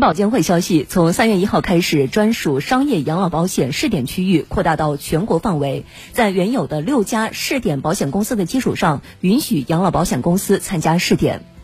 保监会消息从三月一号开始专属商业养老保险试点区域扩大到全国范围在原有的六家试点保险公司的基础上允许养老保险公司参加试点。